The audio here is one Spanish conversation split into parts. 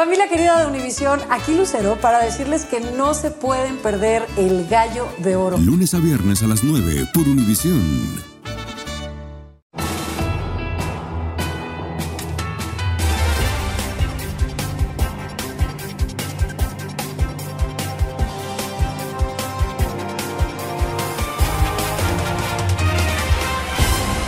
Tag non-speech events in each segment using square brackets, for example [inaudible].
Familia querida de Univisión, aquí Lucero para decirles que no se pueden perder el gallo de oro. Lunes a viernes a las 9 por Univisión.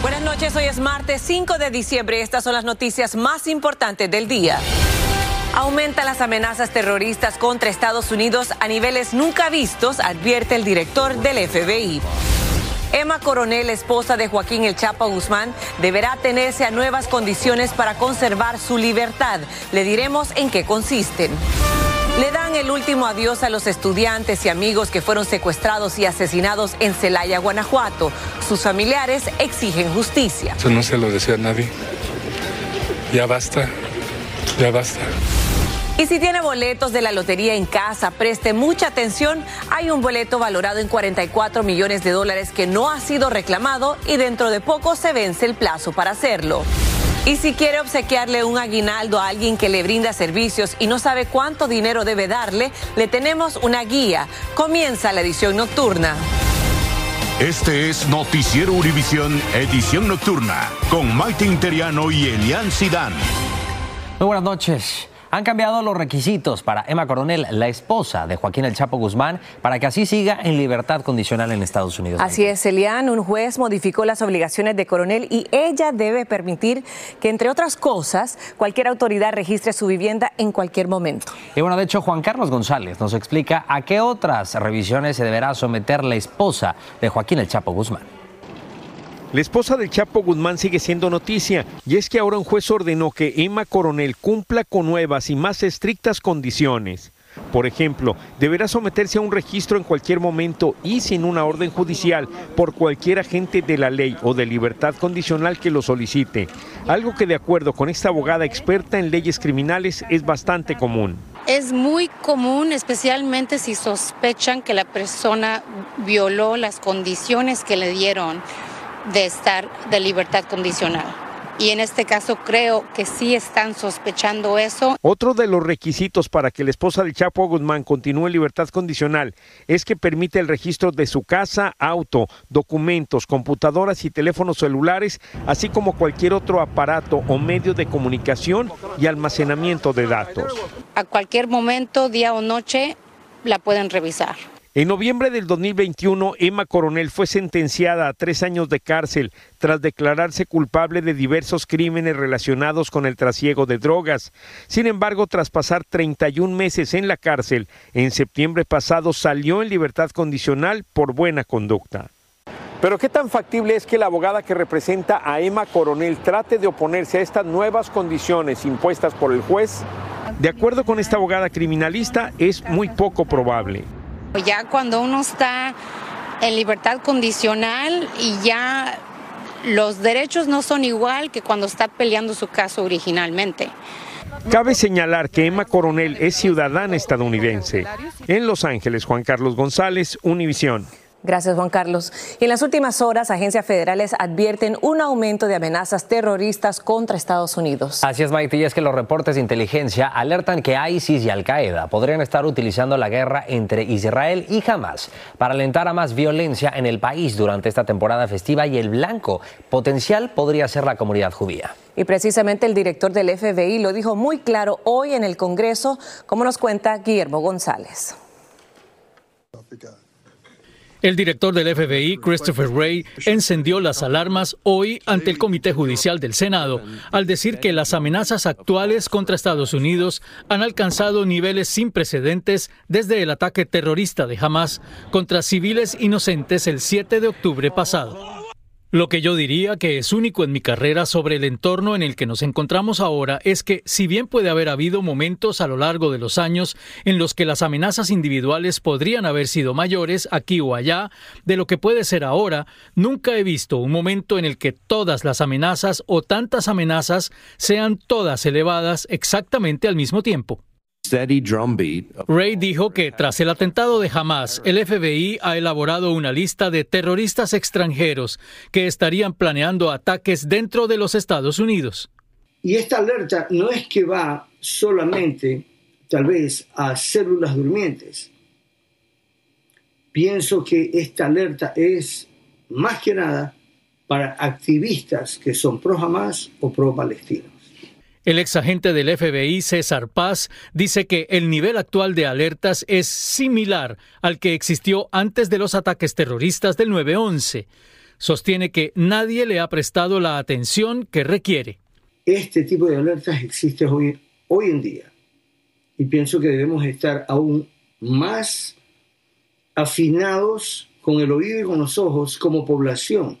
Buenas noches, hoy es martes 5 de diciembre. Estas son las noticias más importantes del día. Aumentan las amenazas terroristas contra Estados Unidos a niveles nunca vistos, advierte el director del FBI. Emma Coronel, esposa de Joaquín El Chapo Guzmán, deberá tenerse a nuevas condiciones para conservar su libertad. Le diremos en qué consisten. Le dan el último adiós a los estudiantes y amigos que fueron secuestrados y asesinados en Celaya, Guanajuato. Sus familiares exigen justicia. Eso no se lo desea nadie. Ya basta, ya basta. Y si tiene boletos de la lotería en casa, preste mucha atención. Hay un boleto valorado en 44 millones de dólares que no ha sido reclamado y dentro de poco se vence el plazo para hacerlo. Y si quiere obsequiarle un aguinaldo a alguien que le brinda servicios y no sabe cuánto dinero debe darle, le tenemos una guía. Comienza la edición nocturna. Este es Noticiero Univisión, edición nocturna, con Maite Interiano y Elian Sidán. Muy buenas noches. Han cambiado los requisitos para Emma Coronel, la esposa de Joaquín El Chapo Guzmán, para que así siga en libertad condicional en Estados Unidos. Así es, Elian, un juez modificó las obligaciones de Coronel y ella debe permitir que, entre otras cosas, cualquier autoridad registre su vivienda en cualquier momento. Y bueno, de hecho, Juan Carlos González nos explica a qué otras revisiones se deberá someter la esposa de Joaquín El Chapo Guzmán. La esposa del Chapo Guzmán sigue siendo noticia y es que ahora un juez ordenó que Emma Coronel cumpla con nuevas y más estrictas condiciones. Por ejemplo, deberá someterse a un registro en cualquier momento y sin una orden judicial por cualquier agente de la ley o de libertad condicional que lo solicite, algo que de acuerdo con esta abogada experta en leyes criminales es bastante común. Es muy común, especialmente si sospechan que la persona violó las condiciones que le dieron de estar de libertad condicional. Y en este caso creo que sí están sospechando eso. Otro de los requisitos para que la esposa del Chapo Guzmán continúe en libertad condicional es que permite el registro de su casa, auto, documentos, computadoras y teléfonos celulares, así como cualquier otro aparato o medio de comunicación y almacenamiento de datos. A cualquier momento, día o noche, la pueden revisar. En noviembre del 2021, Emma Coronel fue sentenciada a tres años de cárcel tras declararse culpable de diversos crímenes relacionados con el trasiego de drogas. Sin embargo, tras pasar 31 meses en la cárcel, en septiembre pasado salió en libertad condicional por buena conducta. Pero ¿qué tan factible es que la abogada que representa a Emma Coronel trate de oponerse a estas nuevas condiciones impuestas por el juez? De acuerdo con esta abogada criminalista, es muy poco probable. Ya cuando uno está en libertad condicional y ya los derechos no son igual que cuando está peleando su caso originalmente. Cabe señalar que Emma Coronel es ciudadana estadounidense. En Los Ángeles, Juan Carlos González, Univisión. Gracias, Juan Carlos. Y en las últimas horas, agencias federales advierten un aumento de amenazas terroristas contra Estados Unidos. Así es, Maite, y es que los reportes de inteligencia alertan que ISIS y Al-Qaeda podrían estar utilizando la guerra entre Israel y Hamas para alentar a más violencia en el país durante esta temporada festiva y el blanco potencial podría ser la comunidad judía. Y precisamente el director del FBI lo dijo muy claro hoy en el Congreso, como nos cuenta Guillermo González. El director del FBI, Christopher Wray, encendió las alarmas hoy ante el Comité Judicial del Senado al decir que las amenazas actuales contra Estados Unidos han alcanzado niveles sin precedentes desde el ataque terrorista de Hamas contra civiles inocentes el 7 de octubre pasado. Lo que yo diría que es único en mi carrera sobre el entorno en el que nos encontramos ahora es que, si bien puede haber habido momentos a lo largo de los años en los que las amenazas individuales podrían haber sido mayores aquí o allá de lo que puede ser ahora, nunca he visto un momento en el que todas las amenazas o tantas amenazas sean todas elevadas exactamente al mismo tiempo. Ray dijo que tras el atentado de Hamas, el FBI ha elaborado una lista de terroristas extranjeros que estarían planeando ataques dentro de los Estados Unidos. Y esta alerta no es que va solamente, tal vez, a células durmientes. Pienso que esta alerta es más que nada para activistas que son pro Hamas o pro palestinos. El ex agente del FBI, César Paz, dice que el nivel actual de alertas es similar al que existió antes de los ataques terroristas del 9-11. Sostiene que nadie le ha prestado la atención que requiere. Este tipo de alertas existe hoy, hoy en día y pienso que debemos estar aún más afinados con el oído y con los ojos como población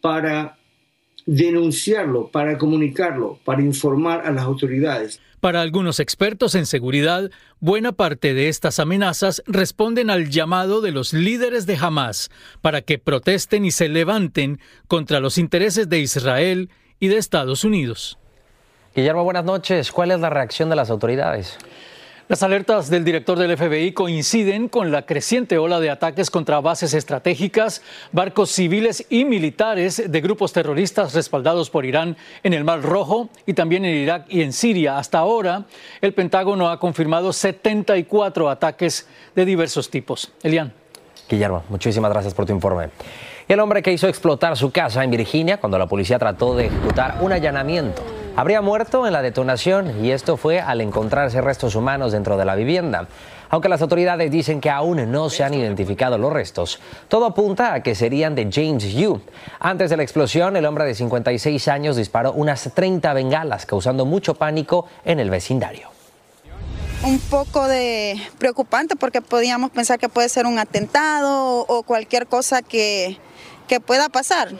para denunciarlo, para comunicarlo, para informar a las autoridades. Para algunos expertos en seguridad, buena parte de estas amenazas responden al llamado de los líderes de Hamas para que protesten y se levanten contra los intereses de Israel y de Estados Unidos. Guillermo, buenas noches. ¿Cuál es la reacción de las autoridades? Las alertas del director del FBI coinciden con la creciente ola de ataques contra bases estratégicas, barcos civiles y militares de grupos terroristas respaldados por Irán en el Mar Rojo y también en Irak y en Siria. Hasta ahora, el Pentágono ha confirmado 74 ataques de diversos tipos. Elian. Guillermo, muchísimas gracias por tu informe. El hombre que hizo explotar su casa en Virginia cuando la policía trató de ejecutar un allanamiento habría muerto en la detonación y esto fue al encontrarse restos humanos dentro de la vivienda. Aunque las autoridades dicen que aún no se han identificado los restos, todo apunta a que serían de James Yu. Antes de la explosión, el hombre de 56 años disparó unas 30 bengalas, causando mucho pánico en el vecindario un poco de preocupante porque podíamos pensar que puede ser un atentado o cualquier cosa que, que pueda pasar.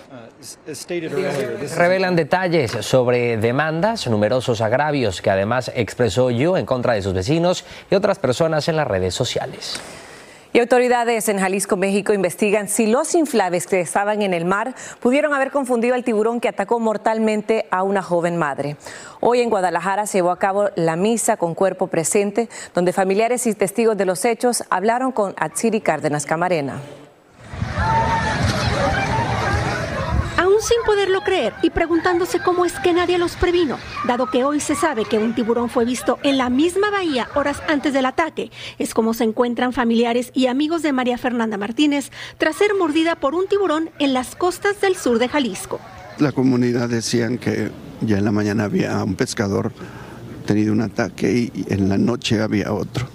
Revelan detalles sobre demandas, numerosos agravios que además expresó Yu en contra de sus vecinos y otras personas en las redes sociales. Y autoridades en Jalisco, México, investigan si los inflables que estaban en el mar pudieron haber confundido al tiburón que atacó mortalmente a una joven madre. Hoy en Guadalajara se llevó a cabo la misa con cuerpo presente, donde familiares y testigos de los hechos hablaron con Atsiri Cárdenas Camarena. Sin poderlo creer y preguntándose cómo es que nadie los previno, dado que hoy se sabe que un tiburón fue visto en la misma bahía horas antes del ataque. Es como se encuentran familiares y amigos de María Fernanda Martínez tras ser mordida por un tiburón en las costas del sur de Jalisco. La comunidad decían que ya en la mañana había un pescador tenido un ataque y en la noche había otro.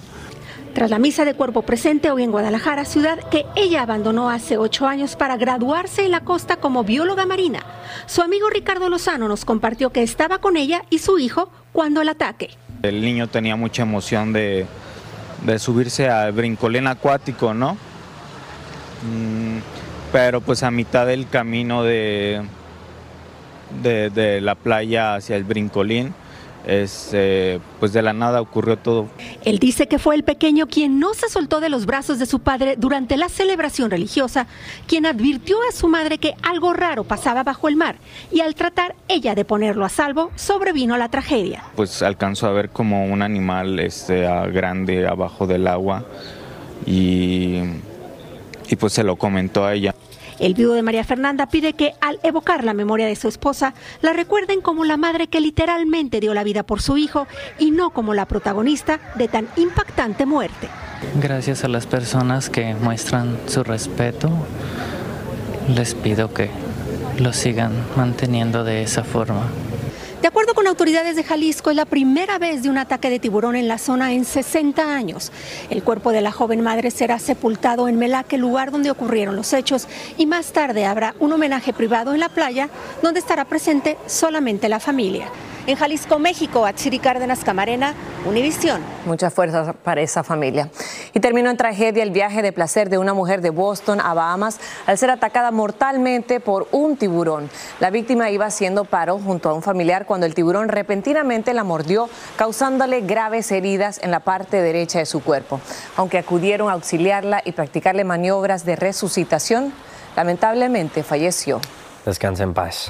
Tras la misa de cuerpo presente hoy en Guadalajara, ciudad que ella abandonó hace ocho años para graduarse en la costa como bióloga marina, su amigo Ricardo Lozano nos compartió que estaba con ella y su hijo cuando el ataque. El niño tenía mucha emoción de, subirse al brincolín acuático, ¿no? Mm, pero pues a mitad del camino de, de la playa hacia el brincolín, este, pues de la nada ocurrió todo. Él dice que fue el pequeño quien no se soltó de los brazos de su padre durante la celebración religiosa, quien advirtió a su madre que algo raro pasaba bajo el mar y al tratar ella de ponerlo a salvo, sobrevino la tragedia. Pues alcanzó a ver como un animal este, grande abajo del agua y, y pues se lo comentó a ella. El viudo de María Fernanda pide que al evocar la memoria de su esposa, la recuerden como la madre que literalmente dio la vida por su hijo y no como la protagonista de tan impactante muerte. Gracias a las personas que muestran su respeto, les pido que lo sigan manteniendo de esa forma. De acuerdo con autoridades de Jalisco, es la primera vez de un ataque de tiburón en la zona en 60 años. El cuerpo de la joven madre será sepultado en Melaque, lugar donde ocurrieron los hechos, y más tarde habrá un homenaje privado en la playa, donde estará presente solamente la familia. En Jalisco, México, Atsiri Cárdenas Camarena, Univisión. Mucha fuerza para esa familia. Y terminó en tragedia el viaje de placer de una mujer de Boston a Bahamas al ser atacada mortalmente por un tiburón. La víctima iba haciendo paro junto a un familiar cuando el tiburón repentinamente la mordió, causándole graves heridas en la parte derecha de su cuerpo. Aunque acudieron a auxiliarla y practicarle maniobras de resucitación, lamentablemente falleció. Descansa en paz.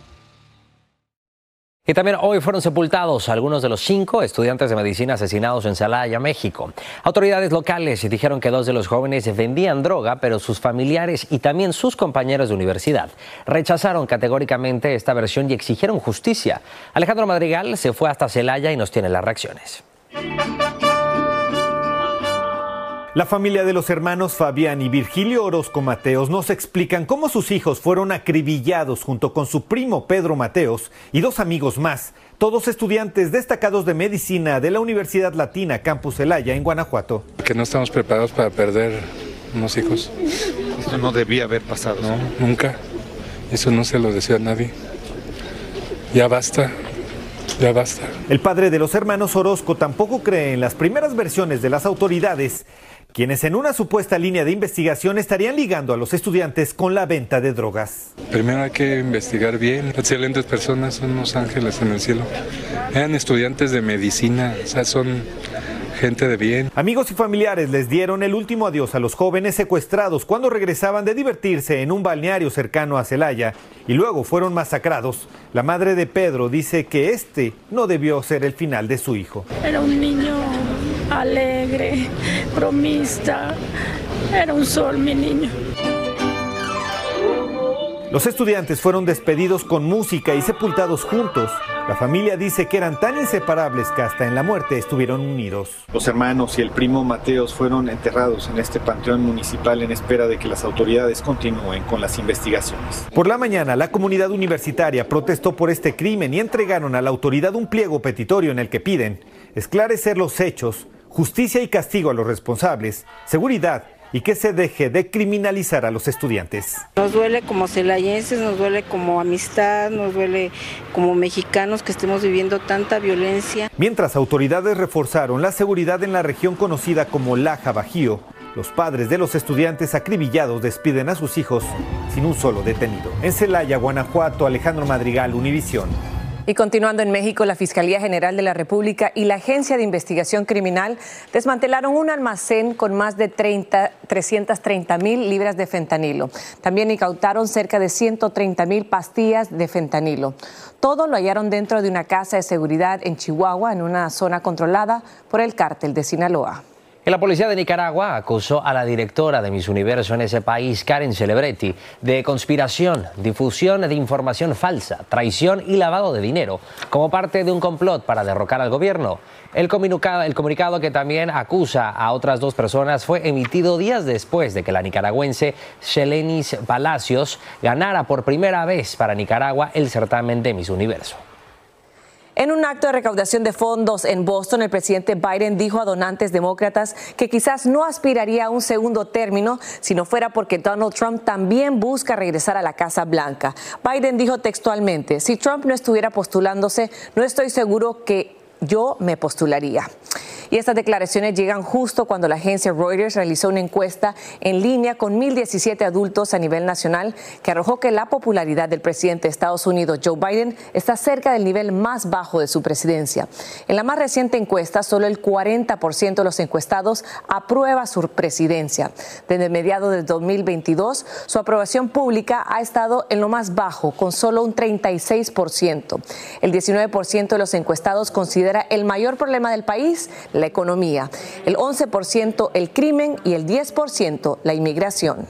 Y también hoy fueron sepultados algunos de los cinco estudiantes de medicina asesinados en Celaya, México. Autoridades locales dijeron que dos de los jóvenes vendían droga, pero sus familiares y también sus compañeros de universidad rechazaron categóricamente esta versión y exigieron justicia. Alejandro Madrigal se fue hasta Celaya y nos tiene las reacciones. La familia de los hermanos Fabián y Virgilio Orozco Mateos nos explican cómo sus hijos fueron acribillados junto con su primo Pedro Mateos y dos amigos más, todos estudiantes destacados de medicina de la Universidad Latina Campus Celaya en Guanajuato. Que no estamos preparados para perder unos hijos. Esto no debía haber pasado. No, nunca. Eso no se lo deseo a nadie. Ya basta. Ya basta. El padre de los hermanos Orozco tampoco cree en las primeras versiones de las autoridades quienes en una supuesta línea de investigación estarían ligando a los estudiantes con la venta de drogas. Primero hay que investigar bien. Excelentes personas, son unos ángeles en el cielo. Eran estudiantes de medicina, o sea, son gente de bien. Amigos y familiares les dieron el último adiós a los jóvenes secuestrados cuando regresaban de divertirse en un balneario cercano a Celaya y luego fueron masacrados. La madre de Pedro dice que este no debió ser el final de su hijo. Era un niño alegre, bromista. Era un sol, mi niño. Los estudiantes fueron despedidos con música y sepultados juntos. La familia dice que eran tan inseparables que hasta en la muerte estuvieron unidos. Los hermanos y el primo Mateos fueron enterrados en este panteón municipal en espera de que las autoridades continúen con las investigaciones. Por la mañana, la comunidad universitaria protestó por este crimen y entregaron a la autoridad un pliego petitorio en el que piden esclarecer los hechos, justicia y castigo a los responsables, seguridad y que se deje de criminalizar a los estudiantes. Nos duele como celayenses, nos duele como amistad, nos duele como mexicanos que estemos viviendo tanta violencia. Mientras autoridades reforzaron la seguridad en la región conocida como Laja Bajío, los padres de los estudiantes acribillados despiden a sus hijos sin un solo detenido. En Celaya, Guanajuato, Alejandro Madrigal, Univisión. Y continuando en México, la Fiscalía General de la República y la Agencia de Investigación Criminal desmantelaron un almacén con más de 30, 330 mil libras de fentanilo. También incautaron cerca de 130 mil pastillas de fentanilo. Todo lo hallaron dentro de una casa de seguridad en Chihuahua, en una zona controlada por el cártel de Sinaloa. La policía de Nicaragua acusó a la directora de Miss Universo en ese país, Karen Celebretti, de conspiración, difusión de información falsa, traición y lavado de dinero, como parte de un complot para derrocar al gobierno. El comunicado, el comunicado que también acusa a otras dos personas fue emitido días después de que la nicaragüense Shelenis Palacios ganara por primera vez para Nicaragua el certamen de Miss Universo. En un acto de recaudación de fondos en Boston, el presidente Biden dijo a donantes demócratas que quizás no aspiraría a un segundo término si no fuera porque Donald Trump también busca regresar a la Casa Blanca. Biden dijo textualmente, si Trump no estuviera postulándose, no estoy seguro que yo me postularía. Y estas declaraciones llegan justo cuando la agencia Reuters realizó una encuesta en línea con 1.017 adultos a nivel nacional que arrojó que la popularidad del presidente de Estados Unidos, Joe Biden, está cerca del nivel más bajo de su presidencia. En la más reciente encuesta, solo el 40% de los encuestados aprueba su presidencia. Desde mediados de 2022, su aprobación pública ha estado en lo más bajo, con solo un 36%. El 19% de los encuestados considera el mayor problema del país la economía, el 11% el crimen y el 10% la inmigración.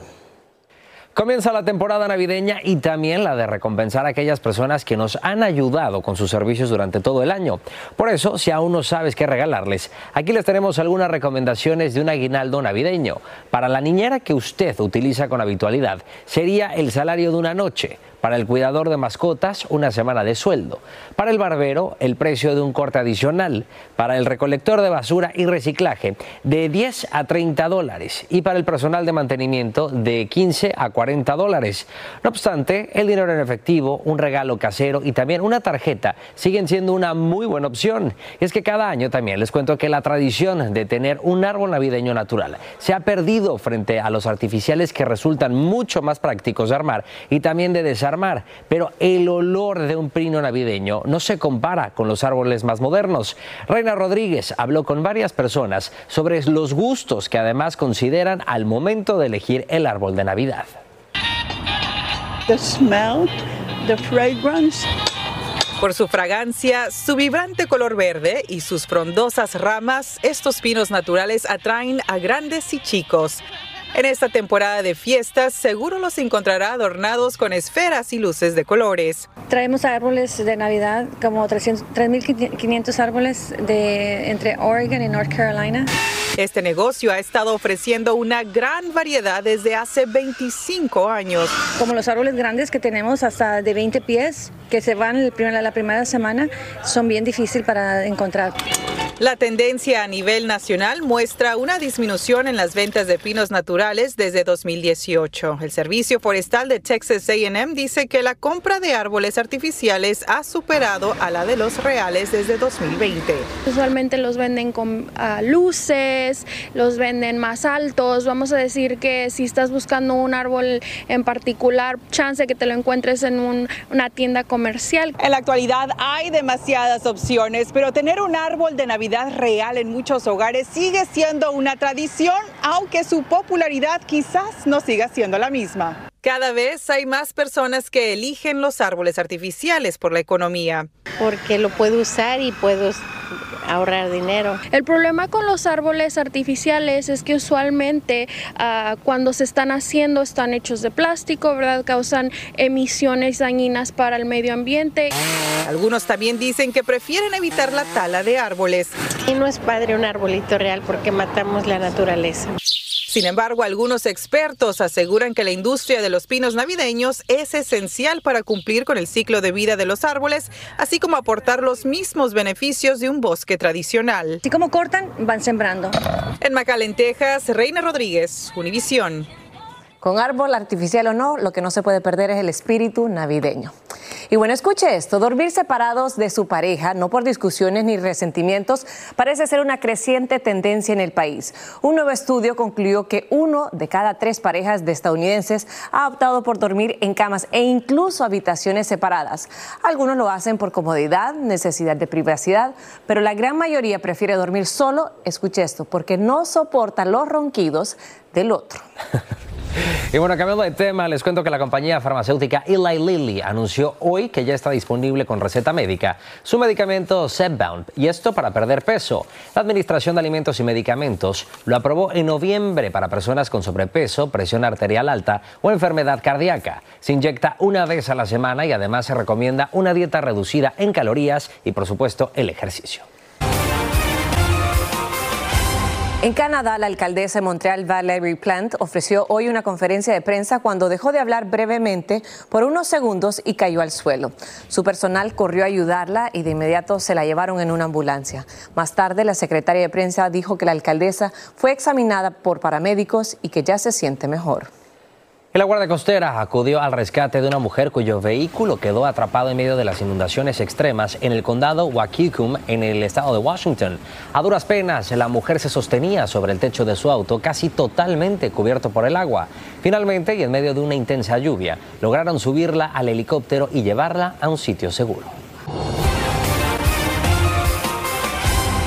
Comienza la temporada navideña y también la de recompensar a aquellas personas que nos han ayudado con sus servicios durante todo el año. Por eso, si aún no sabes qué regalarles, aquí les tenemos algunas recomendaciones de un aguinaldo navideño. Para la niñera que usted utiliza con habitualidad, sería el salario de una noche. Para el cuidador de mascotas, una semana de sueldo. Para el barbero, el precio de un corte adicional. Para el recolector de basura y reciclaje, de 10 a 30 dólares. Y para el personal de mantenimiento, de 15 a 40 dólares. No obstante, el dinero en efectivo, un regalo casero y también una tarjeta siguen siendo una muy buena opción. Y es que cada año también les cuento que la tradición de tener un árbol navideño natural se ha perdido frente a los artificiales que resultan mucho más prácticos de armar y también de Pero el olor de un pino navideño no se compara con los árboles más modernos. Reina Rodríguez habló con varias personas sobre los gustos que además consideran al momento de elegir el árbol de Navidad. The smell, the fragrance. Por su fragancia, su vibrante color verde y sus frondosas ramas, estos pinos naturales atraen a grandes y chicos. En esta temporada de fiestas, seguro los encontrará adornados con esferas y luces de colores. Traemos árboles de Navidad, como 3.500 árboles de, entre Oregon y North Carolina. Este negocio ha estado ofreciendo una gran variedad desde hace 25 años. Como los árboles grandes que tenemos hasta de 20 pies, que se van la primera semana, son bien difíciles para encontrar. La tendencia a nivel nacional muestra una disminución en las ventas de pinos naturales desde 2018. El Servicio Forestal de Texas AM dice que la compra de árboles artificiales ha superado a la de los reales desde 2020. Usualmente los venden con luces, los venden más altos. Vamos a decir que si estás buscando un árbol en particular, chance que te lo encuentres en una tienda comercial. En la actualidad hay demasiadas opciones, pero tener un árbol de Navidad real en muchos hogares sigue siendo una tradición, aunque su popularidad quizás no siga siendo la misma. Cada vez hay más personas que eligen los árboles artificiales por la economía. Porque lo puedo usar y puedo ahorrar dinero. El problema con los árboles artificiales es que usualmente ah, cuando se están haciendo están hechos de plástico, ¿verdad? Causan emisiones dañinas para el medio ambiente. Algunos también dicen que prefieren evitar la tala de árboles. Y no es padre un arbolito real porque matamos la naturaleza. Sin embargo, algunos expertos aseguran que la industria de los pinos navideños es esencial para cumplir con el ciclo de vida de los árboles, así como aportar los mismos beneficios de un bosque tradicional. Si como cortan, van sembrando. En McAllen, Texas, Reina Rodríguez, Univisión. Con árbol artificial o no, lo que no se puede perder es el espíritu navideño. Y bueno, escuche esto, dormir separados de su pareja, no por discusiones ni resentimientos, parece ser una creciente tendencia en el país. Un nuevo estudio concluyó que uno de cada tres parejas de estadounidenses ha optado por dormir en camas e incluso habitaciones separadas. Algunos lo hacen por comodidad, necesidad de privacidad, pero la gran mayoría prefiere dormir solo, escuche esto, porque no soporta los ronquidos del otro. [laughs] Y bueno, cambiando de tema, les cuento que la compañía farmacéutica Eli Lilly anunció hoy que ya está disponible con receta médica su medicamento Zepbound, y esto para perder peso. La Administración de Alimentos y Medicamentos lo aprobó en noviembre para personas con sobrepeso, presión arterial alta o enfermedad cardíaca. Se inyecta una vez a la semana y además se recomienda una dieta reducida en calorías y por supuesto el ejercicio. En Canadá, la alcaldesa de Montreal, Valérie Plante, ofreció hoy una conferencia de prensa cuando dejó de hablar brevemente por unos segundos y cayó al suelo. Su personal corrió a ayudarla y de inmediato se la llevaron en una ambulancia. Más tarde, la secretaria de prensa dijo que la alcaldesa fue examinada por paramédicos y que ya se siente mejor. La Guardia Costera acudió al rescate de una mujer cuyo vehículo quedó atrapado en medio de las inundaciones extremas en el condado Waukegan, en el estado de Washington. A duras penas, la mujer se sostenía sobre el techo de su auto, casi totalmente cubierto por el agua. Finalmente, y en medio de una intensa lluvia, lograron subirla al helicóptero y llevarla a un sitio seguro.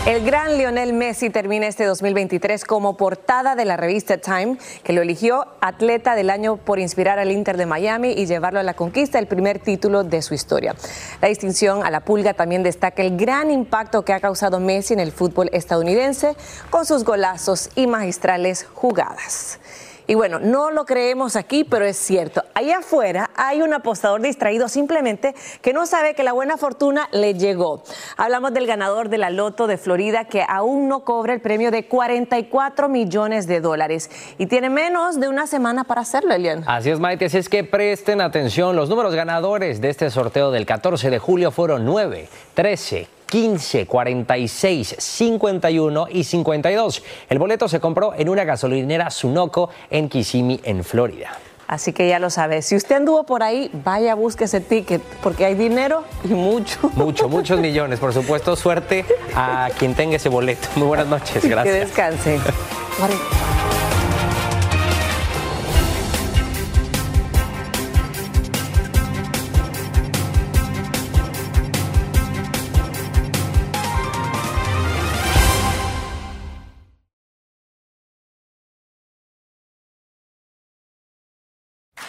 El gran Lionel Messi termina este 2023 como portada de la revista Time, que lo eligió atleta del año por inspirar al Inter de Miami y llevarlo a la conquista del primer título de su historia. La distinción a la pulga también destaca el gran impacto que ha causado Messi en el fútbol estadounidense con sus golazos y magistrales jugadas. Y bueno, no lo creemos aquí, pero es cierto. Allá afuera hay un apostador distraído simplemente que no sabe que la buena fortuna le llegó. Hablamos del ganador de la Loto de Florida que aún no cobra el premio de 44 millones de dólares y tiene menos de una semana para hacerlo, Elian. Así es, Maite. Así es que presten atención. Los números ganadores de este sorteo del 14 de julio fueron 9, 13, 15, 46, 51 y 52. El boleto se compró en una gasolinera Sunoco en Kissimmee, en Florida. Así que ya lo sabes. Si usted anduvo por ahí, vaya, busque ese ticket, porque hay dinero y mucho. Mucho, [laughs] muchos millones. Por supuesto, suerte a quien tenga ese boleto. Muy buenas noches. Gracias. Que descanse. [laughs]